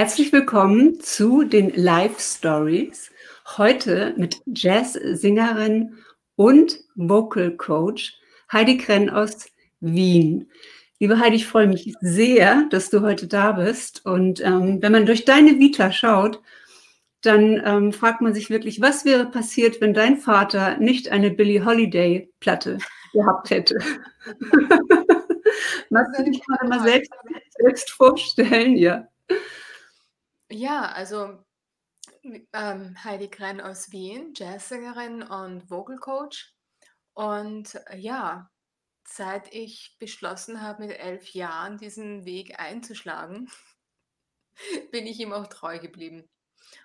Herzlich willkommen zu den Live Stories. Heute mit Jazzsängerin und Vocal Coach Heidi Krenn aus Wien. Liebe Heidi, ich freue mich sehr, dass du heute da bist. Und ähm, wenn man durch deine Vita schaut, dann ähm, fragt man sich wirklich, was wäre passiert, wenn dein Vater nicht eine Billie Holiday Platte gehabt hätte? Magst du dich mal selbst, selbst vorstellen? Ja. Ja, also ähm, Heidi Krenn aus Wien, Jazzsängerin und Vocal Coach. Und äh, ja, seit ich beschlossen habe, mit elf Jahren diesen Weg einzuschlagen, bin ich ihm auch treu geblieben.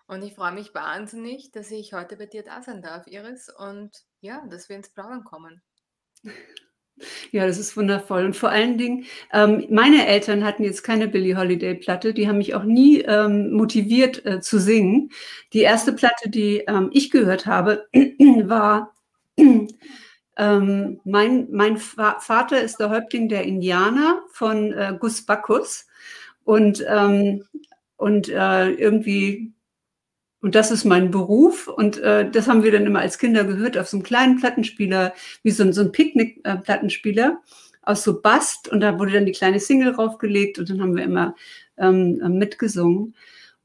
Und ich freue mich wahnsinnig, dass ich heute bei dir da sein darf, Iris, und ja, dass wir ins Plaudern kommen. Ja, das ist wundervoll. Und vor allen Dingen, ähm, meine Eltern hatten jetzt keine Billie Holiday-Platte, die haben mich auch nie ähm, motiviert äh, zu singen. Die erste Platte, die ähm, ich gehört habe, war ähm, mein, mein Va Vater ist der Häuptling der Indianer von äh, Gus Bacchus. Und, ähm, und äh, irgendwie und das ist mein Beruf. Und äh, das haben wir dann immer als Kinder gehört auf so einem kleinen Plattenspieler, wie so, so ein Picknick-Plattenspieler aus so Bast. Und da wurde dann die kleine Single raufgelegt und dann haben wir immer ähm, äh, mitgesungen.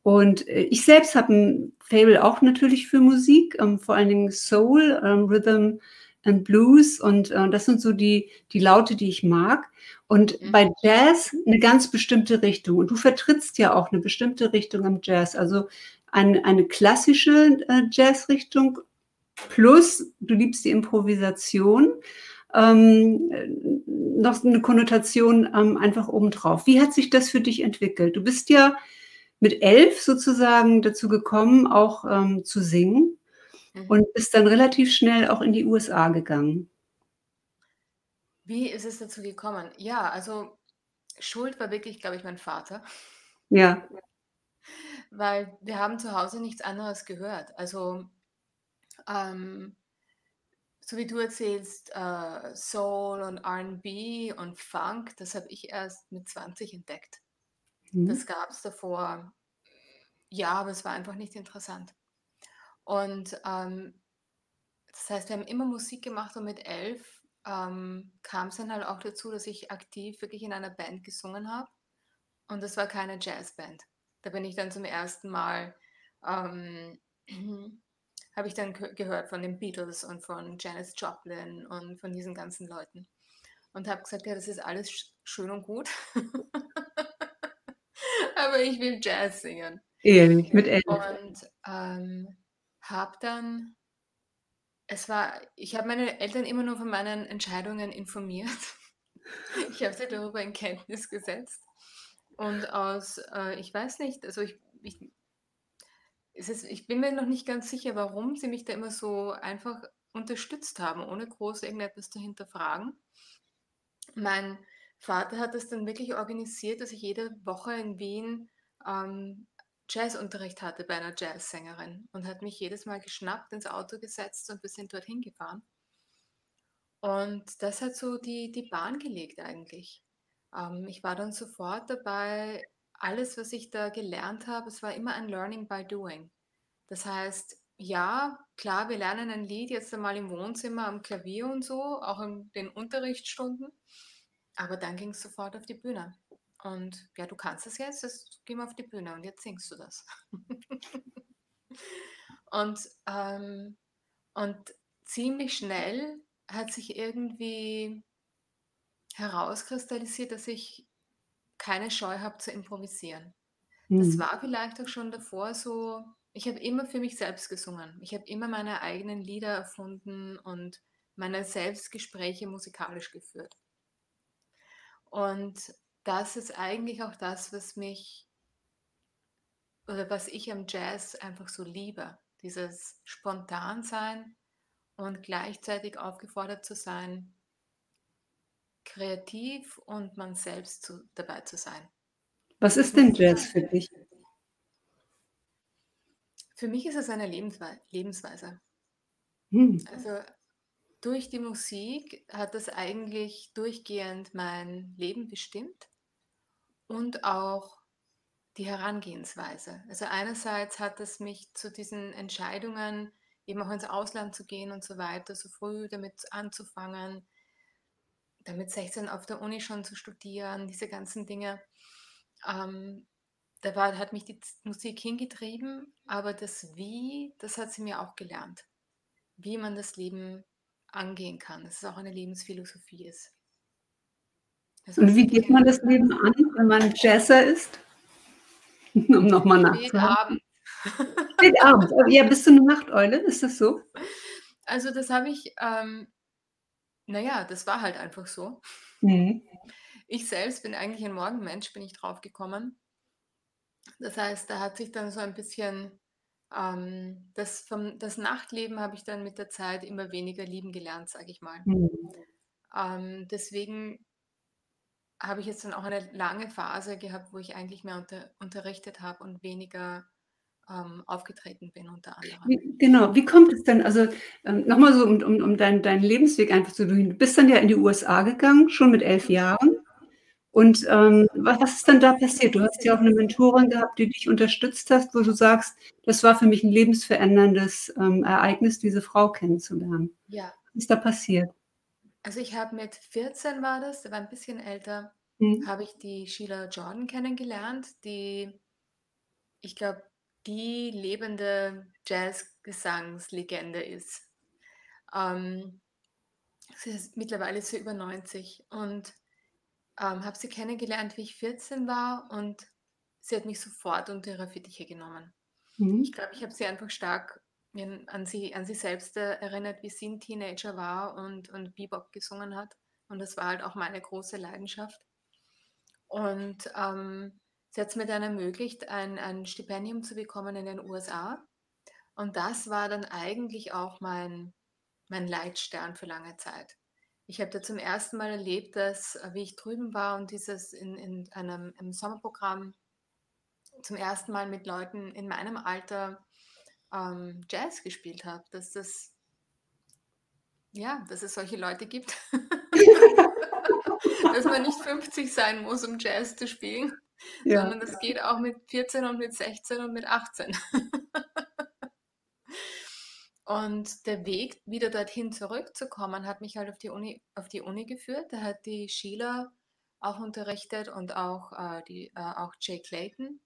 Und äh, ich selbst habe ein Fable auch natürlich für Musik, ähm, vor allen Dingen Soul, ähm, Rhythm and Blues. Und äh, das sind so die, die Laute, die ich mag. Und mhm. bei Jazz eine ganz bestimmte Richtung. Und du vertrittst ja auch eine bestimmte Richtung im Jazz. Also eine, eine klassische äh, Jazzrichtung plus du liebst die Improvisation, ähm, noch eine Konnotation ähm, einfach obendrauf. Wie hat sich das für dich entwickelt? Du bist ja mit elf sozusagen dazu gekommen, auch ähm, zu singen mhm. und bist dann relativ schnell auch in die USA gegangen. Wie ist es dazu gekommen? Ja, also Schuld war wirklich, glaube ich, mein Vater. Ja. Weil wir haben zu Hause nichts anderes gehört. Also, ähm, so wie du erzählst, äh, Soul und R&B und Funk, das habe ich erst mit 20 entdeckt. Mhm. Das gab es davor, ja, aber es war einfach nicht interessant. Und ähm, das heißt, wir haben immer Musik gemacht und mit elf ähm, kam es dann halt auch dazu, dass ich aktiv wirklich in einer Band gesungen habe. Und das war keine Jazzband. Da bin ich dann zum ersten Mal, ähm, habe ich dann gehört von den Beatles und von Janis Joplin und von diesen ganzen Leuten. Und habe gesagt, ja, das ist alles schön und gut. Aber ich will Jazz singen. Ehrlich, mit elf. Und ähm, habe dann, es war, ich habe meine Eltern immer nur von meinen Entscheidungen informiert. ich habe sie darüber in Kenntnis gesetzt. Und aus, äh, ich weiß nicht, also ich, ich, ist, ich bin mir noch nicht ganz sicher, warum sie mich da immer so einfach unterstützt haben, ohne groß irgendetwas zu hinterfragen. Mein Vater hat es dann wirklich organisiert, dass ich jede Woche in Wien ähm, Jazzunterricht hatte bei einer Jazzsängerin und hat mich jedes Mal geschnappt, ins Auto gesetzt und wir sind dorthin gefahren. Und das hat so die, die Bahn gelegt eigentlich. Ähm, ich war dann sofort dabei, alles, was ich da gelernt habe, es war immer ein Learning by Doing. Das heißt, ja, klar, wir lernen ein Lied jetzt einmal im Wohnzimmer am Klavier und so, auch in den Unterrichtsstunden, aber dann ging es sofort auf die Bühne. Und ja, du kannst es jetzt, jetzt geh mal auf die Bühne und jetzt singst du das. und, ähm, und ziemlich schnell hat sich irgendwie herauskristallisiert, dass ich keine Scheu habe zu improvisieren. Das mhm. war vielleicht auch schon davor so, ich habe immer für mich selbst gesungen. Ich habe immer meine eigenen Lieder erfunden und meine Selbstgespräche musikalisch geführt. Und das ist eigentlich auch das, was mich oder was ich am Jazz einfach so liebe. Dieses Spontansein und gleichzeitig aufgefordert zu sein, kreativ und man selbst zu, dabei zu sein. Was ist denn Jazz für dich? Für mich ist es eine Lebenswe Lebensweise. Hm. Also durch die Musik hat das eigentlich durchgehend mein Leben bestimmt und auch die Herangehensweise. Also einerseits hat es mich zu diesen Entscheidungen, eben auch ins Ausland zu gehen und so weiter, so früh damit anzufangen, damit 16 auf der Uni schon zu studieren, diese ganzen Dinge. Ähm, da war, hat mich die Musik hingetrieben, aber das Wie, das hat sie mir auch gelernt. Wie man das Leben angehen kann, dass es auch eine Lebensphilosophie ist. Also Und wie geht man das Leben an, wenn man Jazzer ist? um nochmal nachzuhaken. Spät Abend. Ja, bist du eine Nachteule? Ist das so? Also das habe ich, ähm, naja, das war halt einfach so. Mhm. Ich selbst bin eigentlich ein Morgenmensch, bin ich drauf gekommen. Das heißt, da hat sich dann so ein bisschen ähm, das, vom, das Nachtleben habe ich dann mit der Zeit immer weniger lieben gelernt, sage ich mal. Mhm. Ähm, deswegen habe ich jetzt dann auch eine lange Phase gehabt, wo ich eigentlich mehr unter, unterrichtet habe und weniger ähm, aufgetreten bin unter anderem. Wie, genau, wie kommt es denn, also ähm, nochmal so, um, um, um deinen dein Lebensweg einfach zu durch. Du bist dann ja in die USA gegangen, schon mit elf Jahren. Und ähm, was, was ist dann da passiert? Du hast ja auch eine Mentorin gehabt, die dich unterstützt hast, wo du sagst, das war für mich ein lebensveränderndes ähm, Ereignis, diese Frau kennenzulernen. Ja. Was ist da passiert? Also ich habe mit 14 war das, der war ein bisschen älter, mhm. habe ich die Sheila Jordan kennengelernt, die, ich glaube, die lebende Jazz-Gesangslegende ist. Ähm, sie ist mittlerweile ist sie über 90 und ähm, habe sie kennengelernt, wie ich 14 war und sie hat mich sofort unter ihre Fittiche genommen. Mhm. Ich glaube, ich habe sie einfach stark an sie, an sie selbst erinnert, wie sie ein Teenager war und, und Bebop gesungen hat. Und das war halt auch meine große Leidenschaft. Und ähm, sie hat es mir dann ermöglicht, ein, ein Stipendium zu bekommen in den USA. Und das war dann eigentlich auch mein, mein Leitstern für lange Zeit. Ich habe da zum ersten Mal erlebt, dass, wie ich drüben war und dieses in, in einem im Sommerprogramm zum ersten Mal mit Leuten in meinem Alter ähm, Jazz gespielt habe, dass das, ja, dass es solche Leute gibt. dass man nicht 50 sein muss, um Jazz zu spielen, ja. sondern das geht auch mit 14 und mit 16 und mit 18. Und der Weg, wieder dorthin zurückzukommen, hat mich halt auf die Uni, auf die Uni geführt. Da hat die Sheila auch unterrichtet und auch, äh, die, äh, auch Jay Clayton,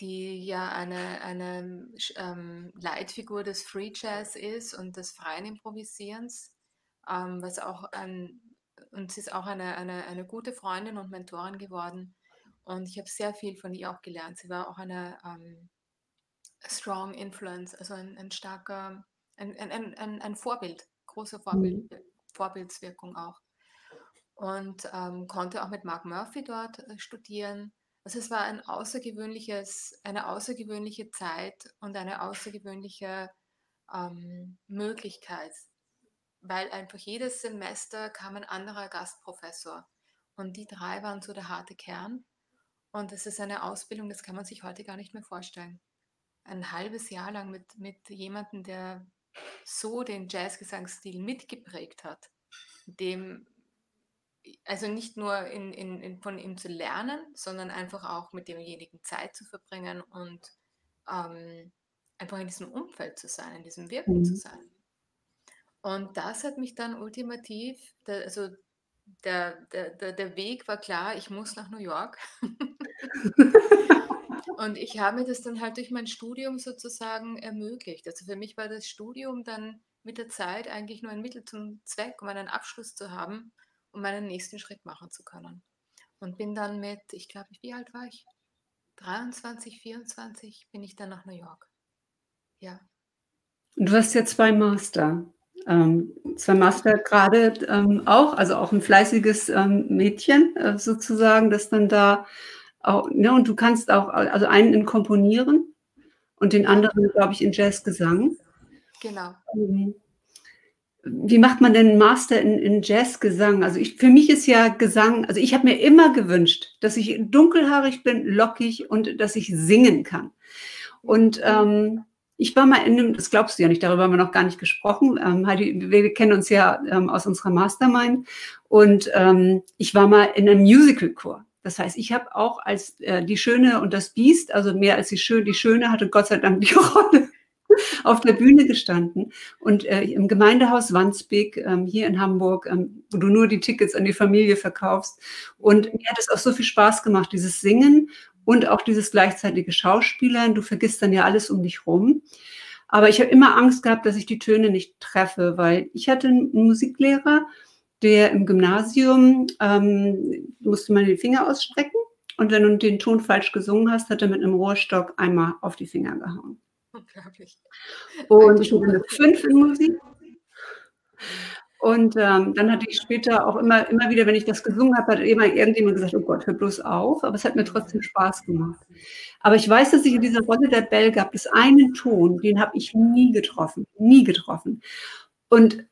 die ja eine, eine ähm, Leitfigur des Free Jazz ist und des freien Improvisierens, ähm, was auch ein, und sie ist auch eine, eine, eine gute Freundin und Mentorin geworden. Und ich habe sehr viel von ihr auch gelernt. Sie war auch eine ähm, strong influence, also ein, ein starker ein, ein, ein, ein Vorbild, große Vorbild, mhm. Vorbildswirkung auch. Und ähm, konnte auch mit Mark Murphy dort äh, studieren. Also es war ein außergewöhnliches, eine außergewöhnliche Zeit und eine außergewöhnliche ähm, Möglichkeit, weil einfach jedes Semester kam ein anderer Gastprofessor und die drei waren so der harte Kern. Und es ist eine Ausbildung, das kann man sich heute gar nicht mehr vorstellen. Ein halbes Jahr lang mit, mit jemandem, der so den Jazzgesangsstil mitgeprägt hat, dem, also nicht nur in, in, in, von ihm zu lernen, sondern einfach auch mit demjenigen Zeit zu verbringen und ähm, einfach in diesem Umfeld zu sein, in diesem Wirken mhm. zu sein. Und das hat mich dann ultimativ, also der, der, der Weg war klar, ich muss nach New York. Und ich habe mir das dann halt durch mein Studium sozusagen ermöglicht. Also für mich war das Studium dann mit der Zeit eigentlich nur ein Mittel zum Zweck, um einen Abschluss zu haben, um meinen nächsten Schritt machen zu können. Und bin dann mit, ich glaube, wie alt war ich? 23, 24 bin ich dann nach New York. Ja. Du hast ja zwei Master. Ähm, zwei Master gerade ähm, auch, also auch ein fleißiges ähm, Mädchen äh, sozusagen, das dann da auch, ne, und du kannst auch, also einen in Komponieren und den anderen, glaube ich, in Jazzgesang. Genau. Ähm, wie macht man denn einen Master in, in Jazzgesang? Also ich, für mich ist ja Gesang, also ich habe mir immer gewünscht, dass ich dunkelhaarig bin, lockig und dass ich singen kann. Und ähm, ich war mal in einem, das glaubst du ja nicht, darüber haben wir noch gar nicht gesprochen. Ähm, Heidi, wir, wir kennen uns ja ähm, aus unserer Mastermind. Und ähm, ich war mal in einem Musical-Chor. Das heißt, ich habe auch als äh, die Schöne und das Biest, also mehr als die Schöne, die Schöne hatte Gott sei Dank die Rolle auf der Bühne gestanden und äh, im Gemeindehaus Wandsbek ähm, hier in Hamburg, ähm, wo du nur die Tickets an die Familie verkaufst. Und mir hat es auch so viel Spaß gemacht, dieses Singen und auch dieses gleichzeitige Schauspielern. Du vergisst dann ja alles um dich rum. Aber ich habe immer Angst gehabt, dass ich die Töne nicht treffe, weil ich hatte einen Musiklehrer, der im Gymnasium ähm, musste man den Finger ausstrecken und wenn du den Ton falsch gesungen hast, hat er mit einem Rohrstock einmal auf die Finger gehauen. Unglaublich. Und ich hatte eine 5 in Musik. Und ähm, dann hatte ich später auch immer, immer wieder, wenn ich das gesungen habe, hat immer irgendjemand gesagt, oh Gott, hör bloß auf. Aber es hat mir trotzdem Spaß gemacht. Aber ich weiß, dass ich in dieser Rolle der Bell gab es einen Ton, den habe ich nie getroffen, nie getroffen. Und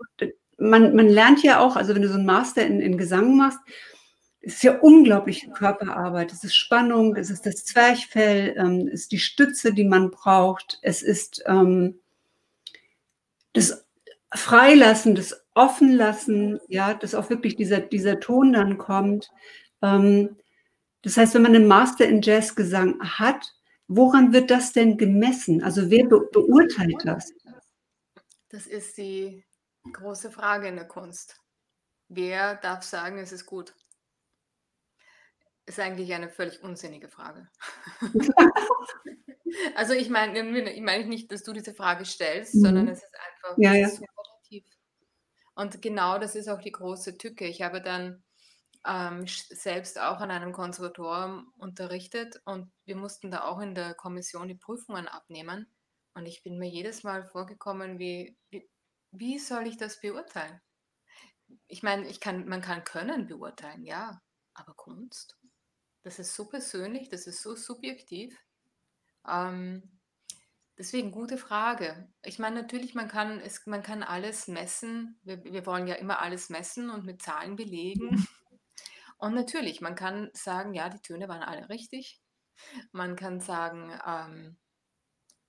man, man lernt ja auch, also wenn du so einen Master in, in Gesang machst, es ist ja unglaubliche Körperarbeit. Es ist Spannung, es ist das Zwerchfell, ähm, es ist die Stütze, die man braucht. Es ist ähm, das Freilassen, das Offenlassen, ja, dass auch wirklich dieser, dieser Ton dann kommt. Ähm, das heißt, wenn man einen Master in Jazzgesang hat, woran wird das denn gemessen? Also wer be beurteilt das? Das ist die große Frage in der Kunst. Wer darf sagen, es ist gut? Ist eigentlich eine völlig unsinnige Frage. also ich meine ich meine nicht, dass du diese Frage stellst, mhm. sondern es ist einfach ja, ja. subjektiv. Und genau das ist auch die große Tücke. Ich habe dann ähm, selbst auch an einem Konservatorium unterrichtet und wir mussten da auch in der Kommission die Prüfungen abnehmen. Und ich bin mir jedes Mal vorgekommen, wie, wie, wie soll ich das beurteilen? Ich meine, ich kann, man kann Können beurteilen, ja, aber Kunst? Das ist so persönlich, das ist so subjektiv. Ähm, deswegen gute Frage. Ich meine, natürlich, man kann, es, man kann alles messen. Wir, wir wollen ja immer alles messen und mit Zahlen belegen. Und natürlich, man kann sagen, ja, die Töne waren alle richtig. Man kann sagen, ähm,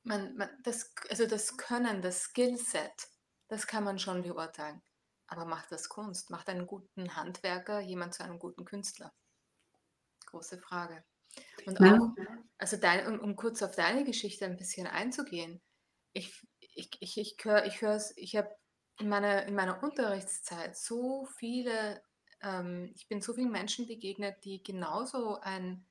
man, man, das, also das Können, das Skillset, das kann man schon beurteilen. Aber macht das Kunst? Macht einen guten Handwerker jemand zu einem guten Künstler? große Frage. Und auch, also dein, um, um, kurz auf deine Geschichte ein bisschen einzugehen, ich, ich, ich, ich höre, ich, hör's, ich habe in meiner, in meiner Unterrichtszeit so viele, ähm, ich bin so vielen Menschen begegnet, die genauso ein,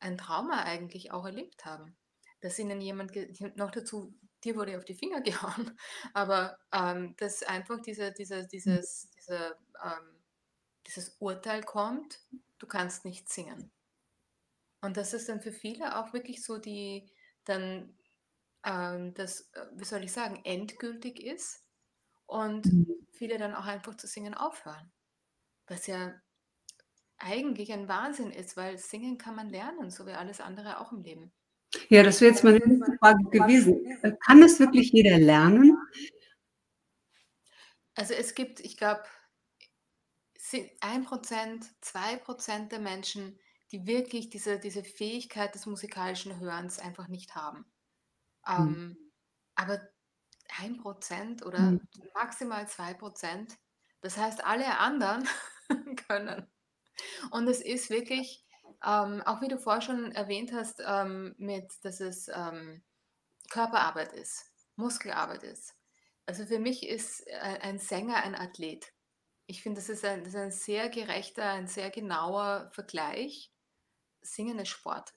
ein Trauma eigentlich auch erlebt haben. Dass ihnen jemand, noch dazu, dir wurde auf die Finger gehauen, aber ähm, dass einfach diese, diese, dieses, diese, ähm, dieses Urteil kommt, du kannst nicht singen. Und dass es dann für viele auch wirklich so die dann ähm, das, äh, wie soll ich sagen, endgültig ist und Mhm. viele dann auch einfach zu singen aufhören. Was ja eigentlich ein Wahnsinn ist, weil singen kann man lernen, so wie alles andere auch im Leben. Ja, das wäre jetzt meine nächste Frage gewesen. Kann es wirklich jeder lernen? Also es gibt, ich glaube, 1%, 2% der Menschen, die wirklich diese, diese Fähigkeit des musikalischen Hörens einfach nicht haben. Mhm. Ähm, aber ein Prozent oder mhm. maximal zwei Prozent, das heißt, alle anderen können. Und es ist wirklich, ähm, auch wie du vorher schon erwähnt hast, ähm, mit, dass es ähm, Körperarbeit ist, Muskelarbeit ist. Also für mich ist äh, ein Sänger ein Athlet. Ich finde, das, ist ein, das ist ein sehr gerechter, ein sehr genauer Vergleich. Singen ist Sport.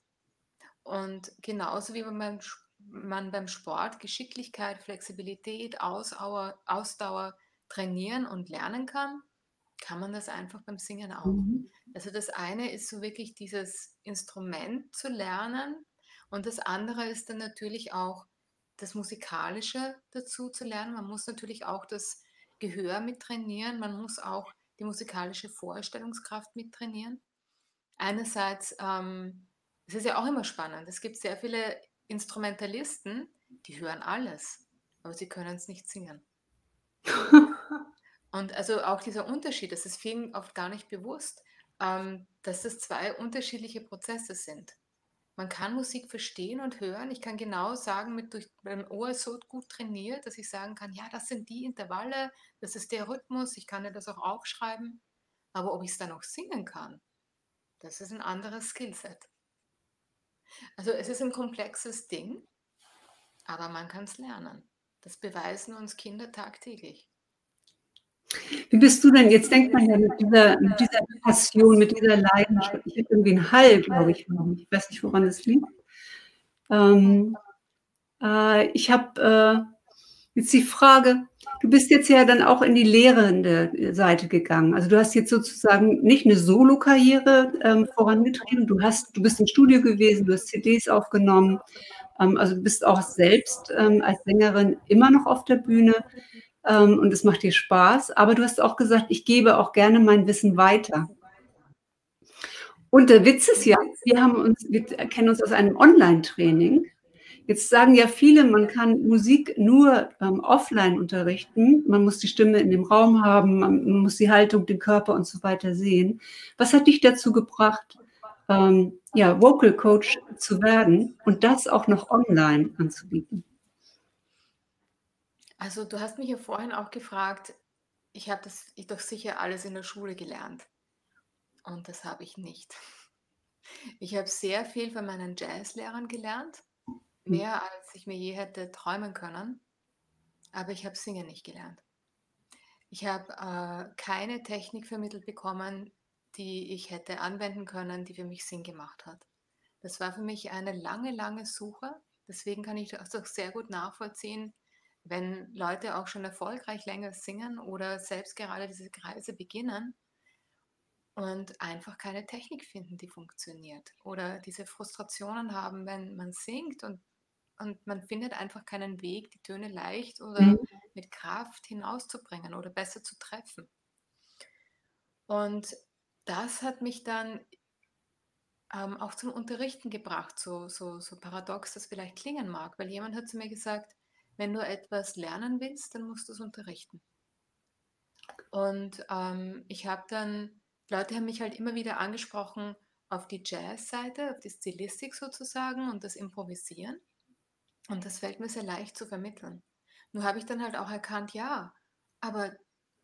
Und genauso wie man, man beim Sport Geschicklichkeit, Flexibilität, Ausdauer, Ausdauer trainieren und lernen kann, kann man das einfach beim Singen auch. Mhm. Also das eine ist so wirklich dieses Instrument zu lernen und das andere ist dann natürlich auch das Musikalische dazu zu lernen. Man muss natürlich auch das Gehör mittrainieren, man muss auch die musikalische Vorstellungskraft mittrainieren einerseits, ähm, es ist ja auch immer spannend, es gibt sehr viele Instrumentalisten, die hören alles, aber sie können es nicht singen. Und also auch dieser Unterschied, das ist vielen oft gar nicht bewusst, ähm, dass es zwei unterschiedliche Prozesse sind. Man kann Musik verstehen und hören. Ich kann genau sagen, mit durch mein Ohr so gut trainiert, dass ich sagen kann, ja, das sind die Intervalle, das ist der Rhythmus, ich kann ja das auch aufschreiben. Aber ob ich es dann auch singen kann, Das ist ein anderes Skillset. Also es ist ein komplexes Ding, aber man kann es lernen. Das beweisen uns Kinder tagtäglich. Wie bist du denn? Jetzt denkt man ja mit dieser, mit dieser Passion, mit dieser Leidenschaft. Ich habe irgendwie einen Hall, glaube ich. Ich weiß nicht, woran das liegt. Ähm, äh, ich habe äh, jetzt die Frage, du bist jetzt ja dann auch in die lehrende Seite gegangen. Also du hast jetzt sozusagen nicht eine Solo-Karriere ähm, vorangetrieben. Du hast, du bist im Studio gewesen, du hast CDs aufgenommen. Ähm, also du bist auch selbst ähm, als Sängerin immer noch auf der Bühne ähm, und es macht dir Spaß. Aber du hast auch gesagt, ich gebe auch gerne mein Wissen weiter. Und der Witz ist ja, wir haben uns, wir kennen uns aus einem Online-Training. Jetzt sagen ja viele, man kann Musik nur ähm, offline unterrichten. Man muss die Stimme in dem Raum haben, man muss die Haltung, den Körper und so weiter sehen. Was hat dich dazu gebracht, ähm, ja, Vocal Coach zu werden und das auch noch online anzubieten? Also du hast mich ja vorhin auch gefragt, ich habe das ich doch sicher alles in der Schule gelernt. Und das habe ich nicht. Ich habe sehr viel von meinen Jazzlehrern gelernt, hm. mehr als ich mir je hätte träumen können, aber ich habe Singen nicht gelernt. Ich habe äh, keine Technik vermittelt bekommen, die ich hätte anwenden können, die für mich Sinn gemacht hat. Das war für mich eine lange, lange Suche. Deswegen kann ich das auch sehr gut nachvollziehen, wenn Leute auch schon erfolgreich länger singen oder selbst gerade diese Kreise beginnen und einfach keine Technik finden, die funktioniert. Oder diese Frustrationen haben, wenn man singt und, und man findet einfach keinen Weg, die Töne leicht oder mhm. mit Kraft hinauszubringen oder besser zu treffen. Und das hat mich dann ähm, auch zum Unterrichten gebracht, so, so, so paradox das vielleicht klingen mag, weil jemand hat zu mir gesagt, wenn du etwas lernen willst, dann musst du es unterrichten. Und ähm, ich habe dann, Leute haben mich halt immer wieder angesprochen auf die Jazz-Seite, auf die Stilistik sozusagen und das Improvisieren. Und das fällt mir sehr leicht zu vermitteln. Nur habe ich dann halt auch erkannt, ja, aber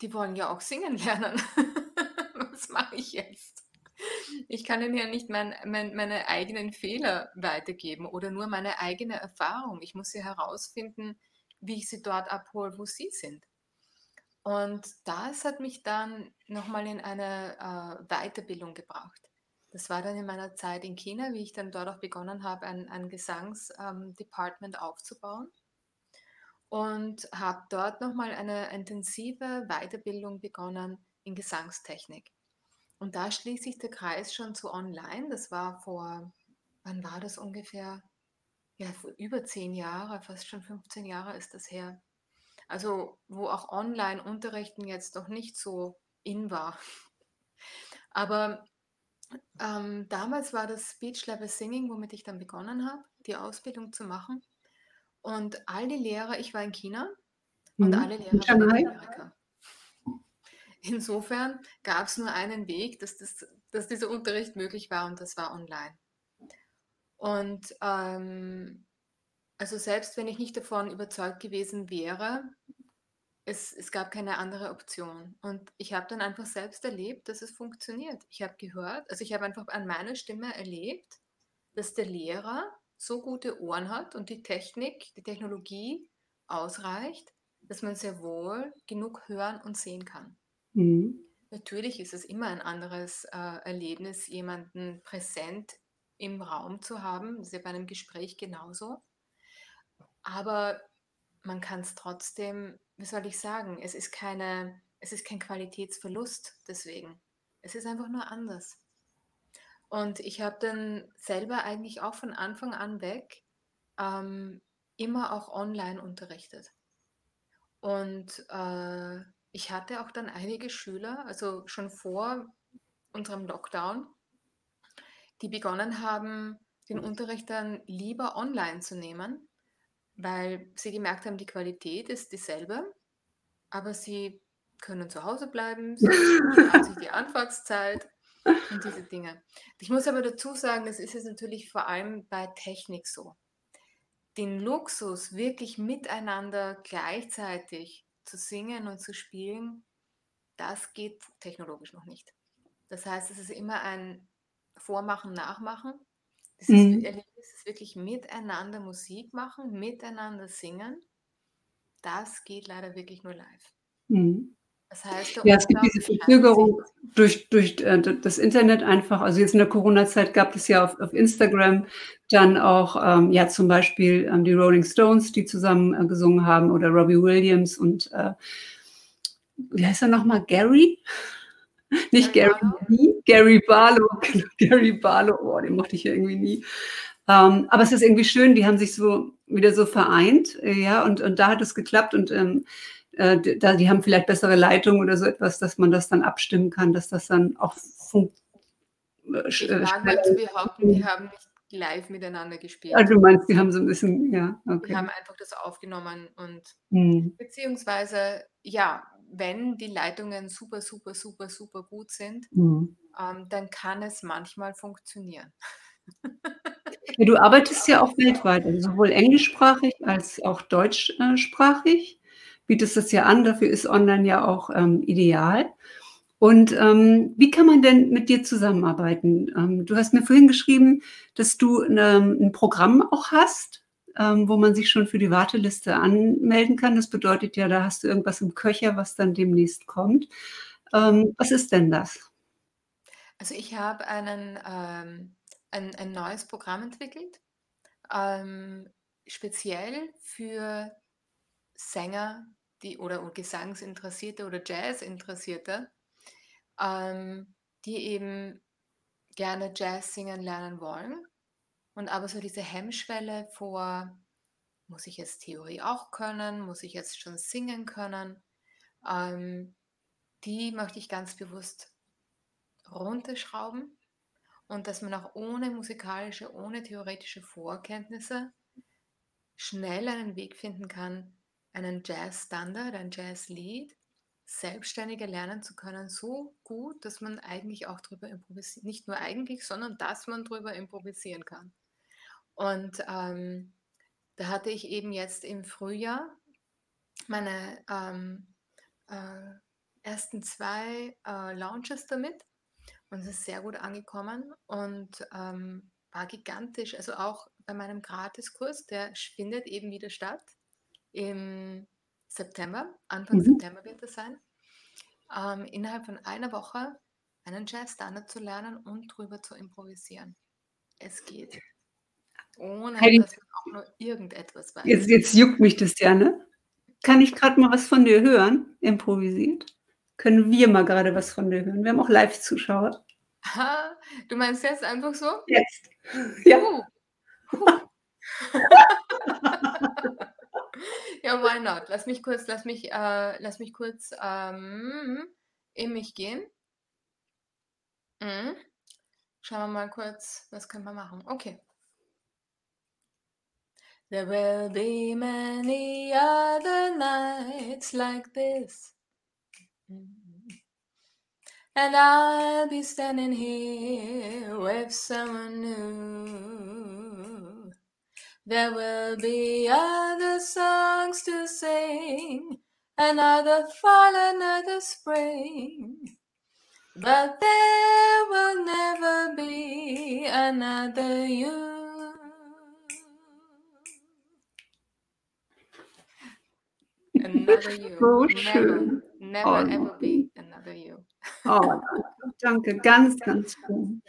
die wollen ja auch singen lernen. Was mache ich jetzt? Ich kann ihnen ja nicht mein, mein, meine eigenen Fehler weitergeben oder nur meine eigene Erfahrung. Ich muss ja herausfinden, wie ich sie dort abhole, wo sie sind. Und das hat mich dann nochmal in eine äh, Weiterbildung gebracht. Das war dann in meiner Zeit in China, wie ich dann dort auch begonnen habe, ein, ein Gesangsdepartment ähm, aufzubauen. Und habe dort nochmal eine intensive Weiterbildung begonnen in Gesangstechnik. Und da schließt sich der Kreis schon zu online. Das war vor, wann war das ungefähr? Ja, über zehn Jahre, fast schon 15 Jahre ist das her. Also, wo auch Online-Unterrichten jetzt noch nicht so in war. Aber ähm, damals war das Speech Level Singing, womit ich dann begonnen habe, die Ausbildung zu machen. Und all die Lehrer, ich war in China und mhm. alle Lehrer waren in Amerika. Insofern gab es nur einen Weg, dass, das, dass dieser Unterricht möglich war und das war online. Und ähm, also selbst wenn ich nicht davon überzeugt gewesen wäre, es, es gab keine andere Option. Und ich habe dann einfach selbst erlebt, dass es funktioniert. Ich habe gehört, also ich habe einfach an meiner Stimme erlebt, dass der Lehrer so gute Ohren hat und die Technik, die Technologie ausreicht, dass man sehr wohl genug hören und sehen kann. Mhm. Natürlich ist es immer ein anderes äh, Erlebnis, jemanden präsent im Raum zu haben. Das ist ja bei einem Gespräch genauso. Aber man kann es trotzdem, wie soll ich sagen, es ist, keine, es ist kein Qualitätsverlust deswegen. Es ist einfach nur anders. Und ich habe dann selber eigentlich auch von Anfang an weg ähm, immer auch online unterrichtet. Und äh, ich hatte auch dann einige Schüler, also schon vor unserem Lockdown, die begonnen haben, den Unterricht dann lieber online zu nehmen, weil sie gemerkt haben, die Qualität ist dieselbe, aber sie können zu Hause bleiben, sie haben sich die Anfahrtszeit und diese Dinge. Ich muss aber dazu sagen, das ist jetzt natürlich vor allem bei Technik so. Den Luxus, wirklich miteinander gleichzeitig zu singen und zu spielen, das geht technologisch noch nicht. Das heißt, es ist immer ein vormachen, nachmachen. Das mhm. ist, es ist wirklich miteinander Musik machen, miteinander singen. Das geht leider wirklich nur live. Mhm. Das heißt, ja, es gibt diese Verzögerung durch, durch äh, das Internet einfach. Also jetzt in der Corona-Zeit gab es ja auf, auf Instagram dann auch, ähm, ja, zum Beispiel ähm, die Rolling Stones, die zusammen äh, gesungen haben, oder Robbie Williams und äh, wie heißt er nochmal? Gary? Nicht Gary Barlow? Gary Barlow. Gary Barlow, oh, den mochte ich ja irgendwie nie. Ähm, aber es ist irgendwie schön, die haben sich so wieder so vereint, äh, ja, und, und da hat es geklappt und ähm, äh, da, die haben vielleicht bessere Leitungen oder so etwas, dass man das dann abstimmen kann, dass das dann auch funktioniert. Ich äh, wage zu behaupten, die haben nicht live miteinander gespielt. Also du meinst, die haben so ein bisschen, ja, okay. Die haben einfach das aufgenommen und hm. beziehungsweise, ja, wenn die Leitungen super, super, super, super gut sind, hm. ähm, dann kann es manchmal funktionieren. Ja, du arbeitest ja auch weltweit, also sowohl englischsprachig als auch deutschsprachig bietest das ja an, dafür ist online ja auch ähm, ideal. Und ähm, wie kann man denn mit dir zusammenarbeiten? Ähm, du hast mir vorhin geschrieben, dass du eine, ein Programm auch hast, ähm, wo man sich schon für die Warteliste anmelden kann. Das bedeutet ja, da hast du irgendwas im Köcher, was dann demnächst kommt. Ähm, was ist denn das? Also ich habe einen, ähm, ein, ein neues Programm entwickelt, speziell für Sänger, die oder Gesangsinteressierte oder Jazzinteressierte, ähm, die eben gerne Jazz singen lernen wollen und aber so diese Hemmschwelle vor, muss ich jetzt Theorie auch können, muss ich jetzt schon singen können, ähm, die möchte ich ganz bewusst runterschrauben. Und dass man auch ohne musikalische, ohne theoretische Vorkenntnisse schnell einen Weg finden kann, einen Jazz-Standard, ein Jazz-Lied selbstständiger lernen zu können, so gut, dass man eigentlich auch darüber improvisieren, nicht nur eigentlich, sondern dass man darüber improvisieren kann. Und ähm, da hatte ich eben jetzt im Frühjahr meine ähm, äh, ersten zwei äh, Launches damit und es ist sehr gut angekommen und ähm, war gigantisch. Also auch bei meinem Gratiskurs, der findet eben wieder statt im September, Anfang mhm. September wird es sein, ähm, innerhalb von einer Woche einen Jazz-Standard zu lernen und drüber zu improvisieren. Es geht. Ohne Heidi, dass man auch nur irgendetwas weiß. Jetzt, jetzt juckt mich das ja, ne? Kann ich gerade mal was von dir hören, improvisiert? Können wir mal gerade was von dir hören? Wir haben auch Live-Zuschauer. Du meinst jetzt einfach so? Jetzt. Ja. Uh. Uh. Ja, why not? Lass mich kurz, lass mich, äh, lass mich kurz ähm, in mich gehen. Mhm. Schauen wir mal kurz, was können wir machen. Okay. There will be many other nights like this. And I'll be standing here with someone new. There will be other songs to sing, another fall, another spring. But there will never be another you. Another you. So never, never oh, ever be another you. Oh, danke, ganz, ganz schön.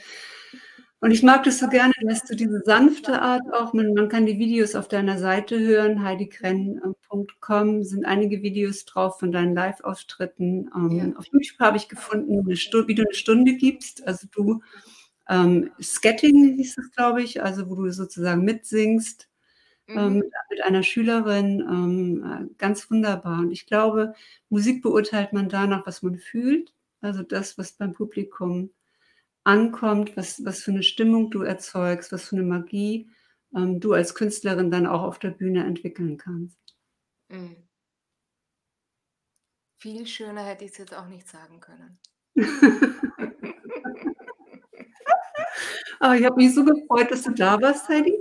Und ich mag das so gerne, dass du diese sanfte Art auch, man, man kann die Videos auf deiner Seite hören, heidikrenn.com, sind einige Videos drauf von deinen Live-Auftritten. Ähm, ja. Auf YouTube habe ich gefunden, wie du eine Stunde gibst, also du ähm, Sketting hieß es, glaube ich, also wo du sozusagen mitsingst mhm. mit, mit, einer Schülerin, ähm, äh, ganz wunderbar. Und ich glaube, Musik beurteilt man danach, was man fühlt, also das, was beim Publikum ankommt, was, was für eine Stimmung du erzeugst, was für eine Magie ähm, du als Künstlerin dann auch auf der Bühne entwickeln kannst. Mhm. Viel schöner hätte ich es jetzt auch nicht sagen können. Aber ich habe mich so gefreut, dass du da warst, Heidi.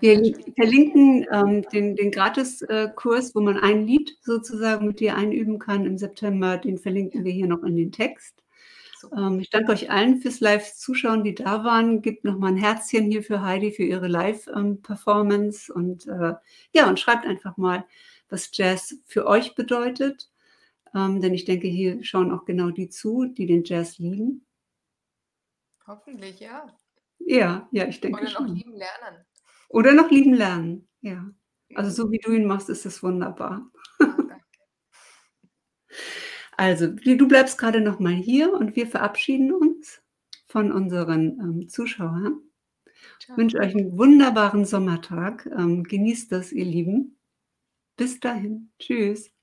Wir verlinken ähm, den, den Gratiskurs, wo man ein Lied sozusagen mit dir einüben kann im September. Den verlinken wir hier noch in den Text. Ähm, ich danke euch allen fürs Live-Zuschauen, die da waren. Gebt noch mal ein Herzchen hier für Heidi für ihre Live-Performance und äh, ja, und schreibt einfach mal, was Jazz für euch bedeutet. Ähm, denn ich denke, hier schauen auch genau die zu, die den Jazz lieben. Hoffentlich, ja. Ja, ja, ich denke Oder noch schon. lieben lernen. Oder noch lieben lernen, ja. Also so wie du ihn machst, ist es wunderbar. Also, du bleibst gerade noch mal hier und wir verabschieden uns von unseren ähm, Zuschauern. Ich wünsche euch einen wunderbaren Sommertag. Ähm, genießt das, ihr Lieben. Bis dahin. Tschüss.